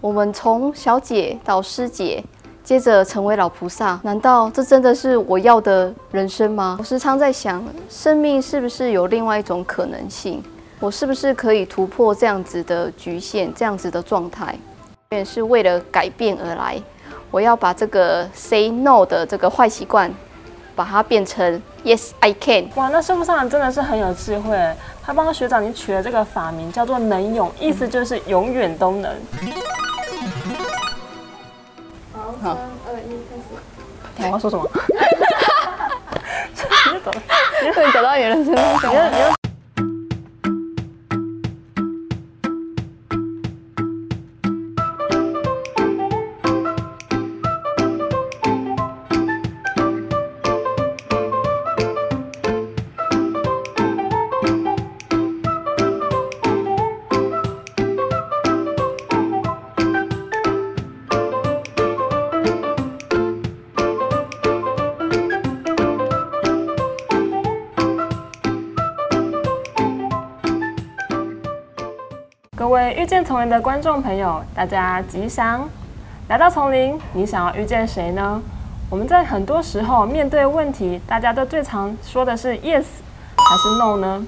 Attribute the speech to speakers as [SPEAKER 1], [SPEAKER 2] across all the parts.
[SPEAKER 1] 我们从小姐到师姐，接着成为老菩萨，难道这真的是我要的人生吗？我时常在想，生命是不是有另外一种可能性？我是不是可以突破这样子的局限，这样子的状态？也是为了改变而来，我要把这个 say no 的这个坏习惯，把它变成 yes I can。
[SPEAKER 2] 哇，那师傅上人真的是很有智慧，他帮学长你取了这个法名叫做能勇，意思就是永远都能。
[SPEAKER 1] 好，三二一，开始。
[SPEAKER 2] 我要说什么？你就走了，
[SPEAKER 1] 你找到你的身份证
[SPEAKER 2] 遇见丛林的观众朋友，大家吉祥！来到丛林，你想要遇见谁呢？我们在很多时候面对问题，大家都最常说的是 yes 还是 no 呢？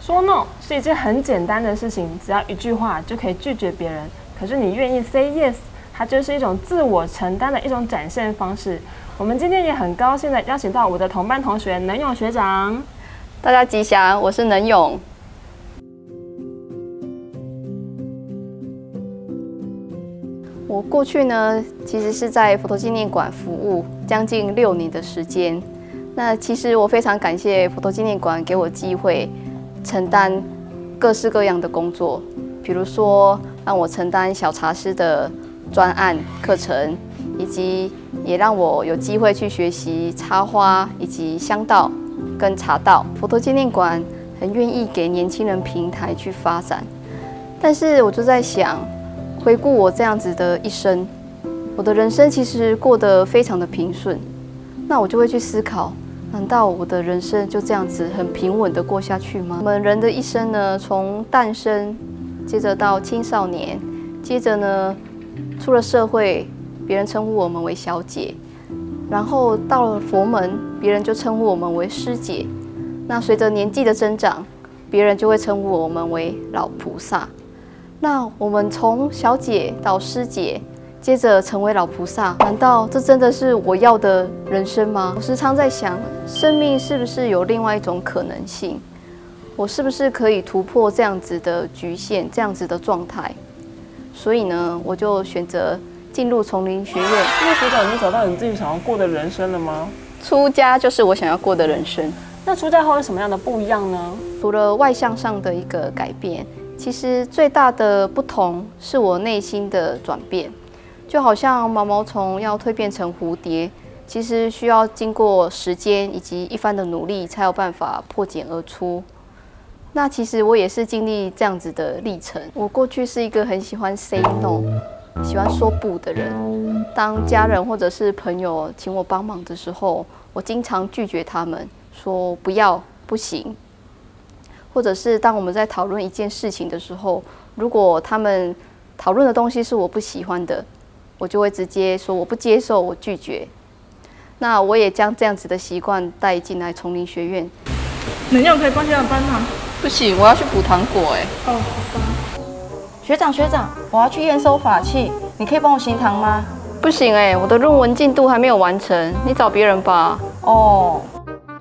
[SPEAKER 2] 说 no 是一件很简单的事情，只要一句话就可以拒绝别人。可是你愿意 say yes，它就是一种自我承担的一种展现方式。我们今天也很高兴的邀请到我的同班同学能勇学长。
[SPEAKER 1] 大家吉祥，我是能勇。过去呢，其实是在佛陀纪念馆服务将近六年的时间。那其实我非常感谢佛陀纪念馆给我机会承担各式各样的工作，比如说让我承担小茶师的专案课程，以及也让我有机会去学习插花以及香道跟茶道。佛陀纪念馆很愿意给年轻人平台去发展，但是我就在想。回顾我这样子的一生，我的人生其实过得非常的平顺。那我就会去思考：难道我的人生就这样子很平稳的过下去吗？我们人的一生呢，从诞生，接着到青少年，接着呢出了社会，别人称呼我们为小姐，然后到了佛门，别人就称呼我们为师姐。那随着年纪的增长，别人就会称呼我们为老菩萨。那我们从小姐到师姐，接着成为老菩萨，难道这真的是我要的人生吗？我时常在想，生命是不是有另外一种可能性？我是不是可以突破这样子的局限，这样子的状态？所以呢，我就选择进入丛林学院。
[SPEAKER 2] 那学长，你找到你自己想要过的人生了吗？
[SPEAKER 1] 出家就是我想要过的人生。
[SPEAKER 2] 那出家后有什么样的不一样呢？
[SPEAKER 1] 除了外向上的一个改变。其实最大的不同是我内心的转变，就好像毛毛虫要蜕变成蝴蝶，其实需要经过时间以及一番的努力，才有办法破茧而出。那其实我也是经历这样子的历程。我过去是一个很喜欢 say no，喜欢说不的人。当家人或者是朋友请我帮忙的时候，我经常拒绝他们，说不要，不行。或者是当我们在讨论一件事情的时候，如果他们讨论的东西是我不喜欢的，我就会直接说我不接受，我拒绝。那我也将这样子的习惯带进来丛林学院。
[SPEAKER 3] 能用可以帮学长搬吗？
[SPEAKER 1] 不行，我要去补糖果哎。
[SPEAKER 3] 哦，好吧。
[SPEAKER 4] 学长学长，我要去验收法器，你可以帮我行堂吗？
[SPEAKER 1] 不行哎，我的论文进度还没有完成，你找别人吧。
[SPEAKER 4] 哦。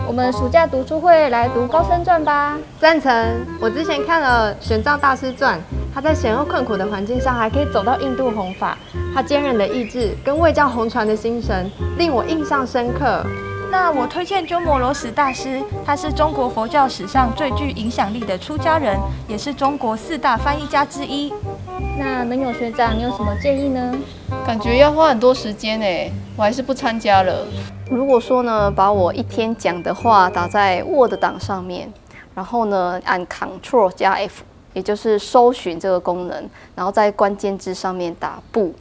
[SPEAKER 5] 我们暑假读书会来读《高僧传》吧，
[SPEAKER 6] 赞成。我之前看了《玄奘大师传》，他在险恶困苦的环境下还可以走到印度弘法，他坚韧的意志跟为教弘传的精神令我印象深刻。
[SPEAKER 7] 那我推荐鸠摩罗什大师，他是中国佛教史上最具影响力的出家人，也是中国四大翻译家之一。
[SPEAKER 5] 那能有学长，你有什么建议呢？
[SPEAKER 1] 感觉要花很多时间诶，我还是不参加了。如果说呢，把我一天讲的话打在 Word 档上面，然后呢按 Ctrl 加 F，也就是搜寻这个功能，然后在关键字上面打不，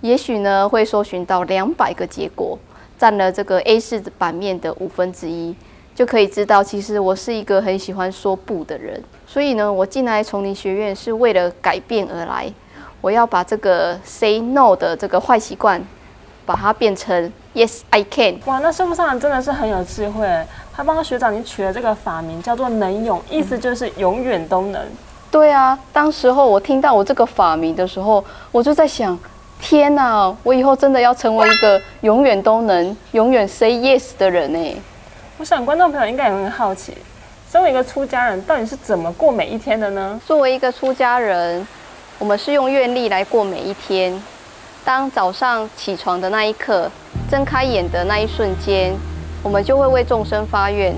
[SPEAKER 1] 也许呢会搜寻到两百个结果，占了这个 A4 版面的五分之一，就可以知道其实我是一个很喜欢说不的人。所以呢，我进来丛林学院是为了改变而来。我要把这个 say no 的这个坏习惯，把它变成 yes I can。
[SPEAKER 2] 哇，那师傅上人真的是很有智慧，他帮学长你取了这个法名叫做能勇，意思就是永远都能。
[SPEAKER 1] 对啊，当时候我听到我这个法名的时候，我就在想，天哪，我以后真的要成为一个永远都能、永远 say yes 的人呢。
[SPEAKER 2] 我想观众朋友应该也很好奇，身为一个出家人，到底是怎么过每一天的呢？
[SPEAKER 1] 作为一个出家人，我们是用愿力来过每一天。当早上起床的那一刻，睁开眼的那一瞬间，我们就会为众生发愿。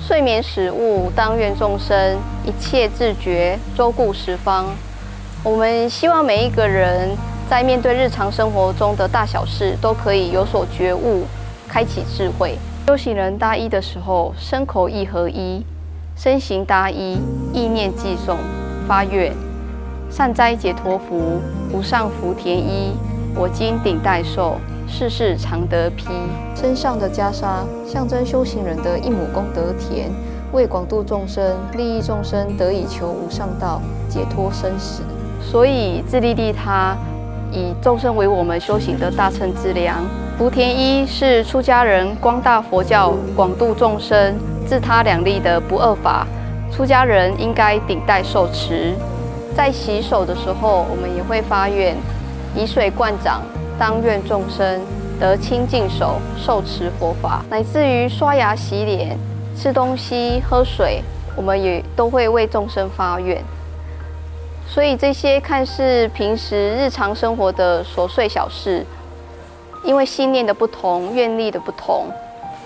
[SPEAKER 1] 睡眠食物，当愿众生一切自觉，周顾十方。我们希望每一个人在面对日常生活中的大小事，都可以有所觉悟，开启智慧。修行人大一的时候，身口意合一，身形大一，意念寄送，发愿善哉解脱福，无上福田衣，我今顶戴受。世世常得披身上的袈裟，象征修行人的一亩功德田，为广度众生、利益众生，得以求无上道，解脱生死。所以自利利他，以众生为我们修行的大乘之粮。福田一是出家人光大佛教、广度众生、自他两利的不二法，出家人应该顶戴受持。在洗手的时候，我们也会发愿，以水灌掌。当愿众生得清净手，受持佛法，乃至于刷牙、洗脸、吃东西、喝水，我们也都会为众生发愿。所以这些看似平时日常生活的琐碎小事，因为信念的不同、愿力的不同，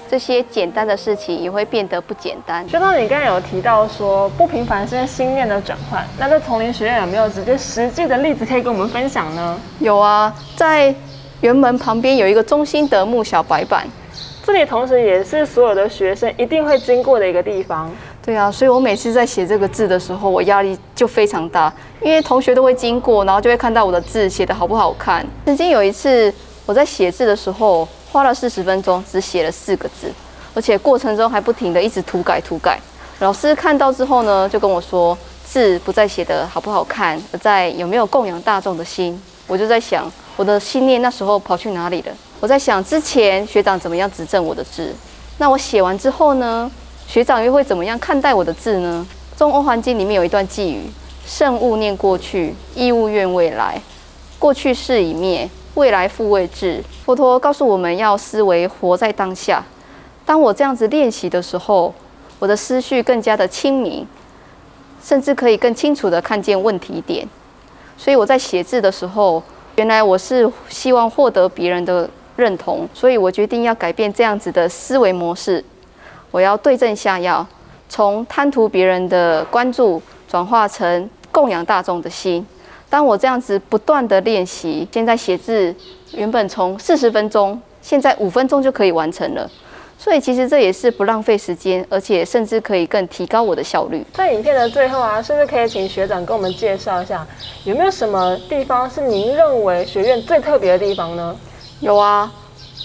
[SPEAKER 1] 这些简单的事情也会变得不简单。
[SPEAKER 2] 就到你刚才有提到说不平凡是心念的转换，那在丛林学院有没有直接实际的例子可以跟我们分享呢？
[SPEAKER 1] 有啊，在园门旁边有一个中心德木小白板，
[SPEAKER 2] 这里同时也是所有的学生一定会经过的一个地方。
[SPEAKER 1] 对啊，所以我每次在写这个字的时候，我压力就非常大，因为同学都会经过，然后就会看到我的字写的好不好看。曾经有一次我在写字的时候，花了四十分钟，只写了四个字，而且过程中还不停的一直涂改涂改。老师看到之后呢，就跟我说，字不再写的好不好看，而在有没有供养大众的心。我就在想。我的信念那时候跑去哪里了？我在想之前学长怎么样指正我的字，那我写完之后呢？学长又会怎么样看待我的字呢？《中欧环境》里面有一段寄语：圣勿念过去，亦勿怨未来。过去事已灭，未来复位制。佛陀告诉我们要思维活在当下。当我这样子练习的时候，我的思绪更加的清明，甚至可以更清楚的看见问题点。所以我在写字的时候。原来我是希望获得别人的认同，所以我决定要改变这样子的思维模式。我要对症下药，从贪图别人的关注转化成供养大众的心。当我这样子不断的练习，现在写字原本从四十分钟，现在五分钟就可以完成了。所以其实这也是不浪费时间，而且甚至可以更提高我的效率。
[SPEAKER 2] 在影片的最后啊，是不是可以请学长跟我们介绍一下，有没有什么地方是您认为学院最特别的地方呢？
[SPEAKER 1] 有啊，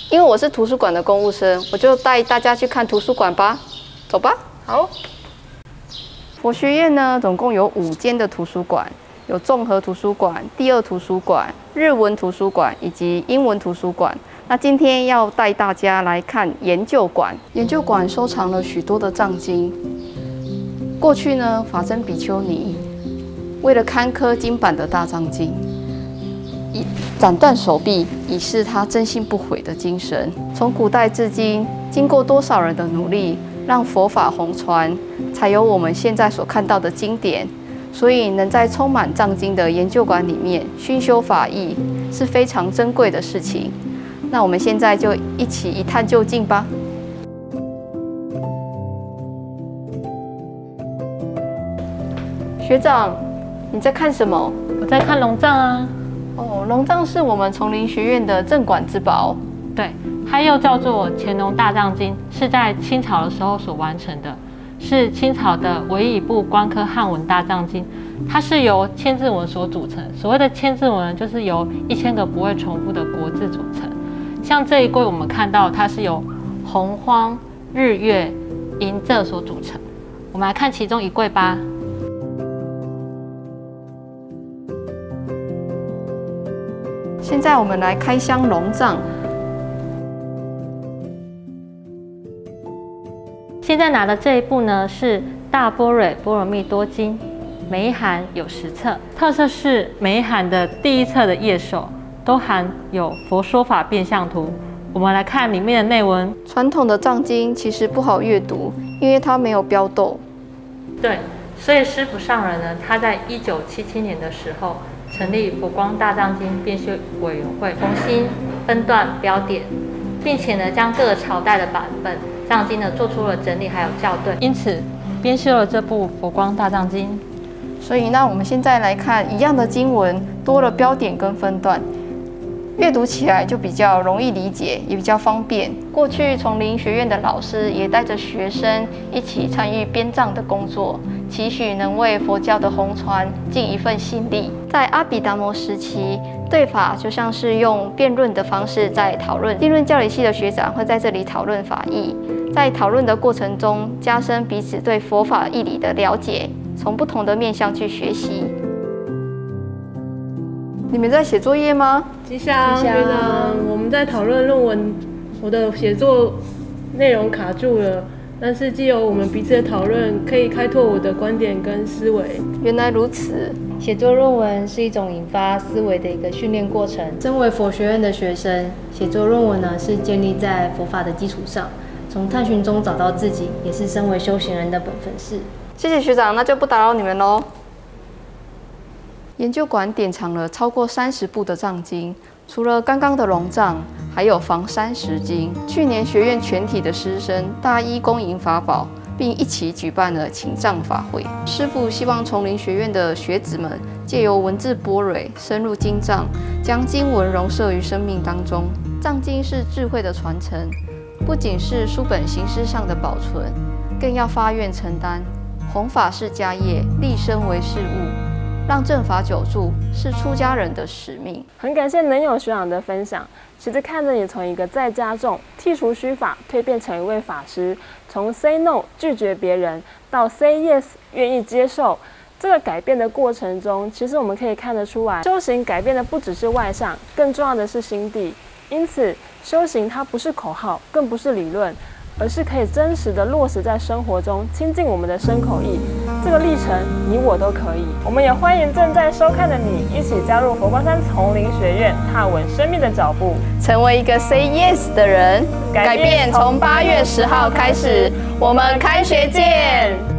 [SPEAKER 1] 因为我是图书馆的公务生，我就带大家去看图书馆吧。走吧。
[SPEAKER 2] 好。
[SPEAKER 1] 佛学院呢，总共有五间的图书馆，有综合图书馆、第二图书馆、日文图书馆以及英文图书馆。那今天要带大家来看研究馆。研究馆收藏了许多的藏经。过去呢，法真比丘尼为了刊刻金版的大藏经，以斩断手臂，以示他真心不悔的精神。从古代至今，经过多少人的努力，让佛法红传，才有我们现在所看到的经典。所以，能在充满藏经的研究馆里面熏修法义，是非常珍贵的事情。那我们现在就一起一探究竟吧。学长，你在看什么？
[SPEAKER 8] 我在看龙藏啊。
[SPEAKER 1] 哦，龙藏是我们丛林学院的镇馆之宝。
[SPEAKER 8] 对，它又叫做《乾隆大藏经》，是在清朝的时候所完成的，是清朝的唯一一部官科汉文大藏经。它是由千字文所组成。所谓的千字文，就是由一千个不会重复的国字组成。像这一柜，我们看到它是由洪荒、日月、银仄所组成。我们来看其中一柜吧。
[SPEAKER 1] 现在我们来开箱龙藏。
[SPEAKER 8] 现在拿的这一部呢是《大般若波罗蜜多经》，每一函有十册，特色是每一函的第一册的页首都含有佛说法变相图。我们来看里面的内文。
[SPEAKER 1] 传统的藏经其实不好阅读，因为它没有标斗。
[SPEAKER 8] 对，所以师傅上人呢，他在一九七七年的时候成立佛光大藏经编修委员会，重新分段标点，并且呢将各个朝代的版本藏经呢做出了整理还有校对，因此编修了这部佛光大藏经。
[SPEAKER 1] 所以那我们现在来看一样的经文，多了标点跟分段。阅读起来就比较容易理解，也比较方便。过去丛林学院的老师也带着学生一起参与编藏的工作，期许能为佛教的红传尽一份心力。在阿比达摩时期，对法就像是用辩论的方式在讨论。地论教理系的学长会在这里讨论法义，在讨论的过程中加深彼此对佛法义理的了解，从不同的面向去学习。你们在写作业吗？
[SPEAKER 3] 吉祥，学长，我们在讨论论文，我的写作内容卡住了，但是既有我们彼此的讨论，可以开拓我的观点跟思维。
[SPEAKER 1] 原来如此，
[SPEAKER 9] 写作论文是一种引发思维的一个训练过程。身为佛学院的学生，写作论文呢是建立在佛法的基础上，从探寻中找到自己，也是身为修行人的本分事。
[SPEAKER 1] 谢谢学长，那就不打扰你们喽。研究馆典藏了超过三十部的藏经，除了刚刚的龙藏，还有防三十经。去年学院全体的师生大一恭迎法宝，并一起举办了请藏法会。师父希望丛林学院的学子们借由文字般若，深入经藏，将经文融摄于生命当中。藏经是智慧的传承，不仅是书本形式上的保存，更要发愿承担，弘法是家业，立身为事物。让正法久住是出家人的使命。
[SPEAKER 2] 很感谢能有学长的分享，其实看着你从一个在家众剔除虚法，蜕变成一位法师，从 say no 拒绝别人到 say yes 愿意接受，这个改变的过程中，其实我们可以看得出来，修行改变的不只是外相，更重要的是心地。因此，修行它不是口号，更不是理论。而是可以真实的落实在生活中，亲近我们的身口意。这个历程，你我都可以。我们也欢迎正在收看的你，一起加入佛光山丛林学院，踏稳生命的脚步，
[SPEAKER 1] 成为一个 Say Yes 的人。改变从八月十号开始，我们开学见。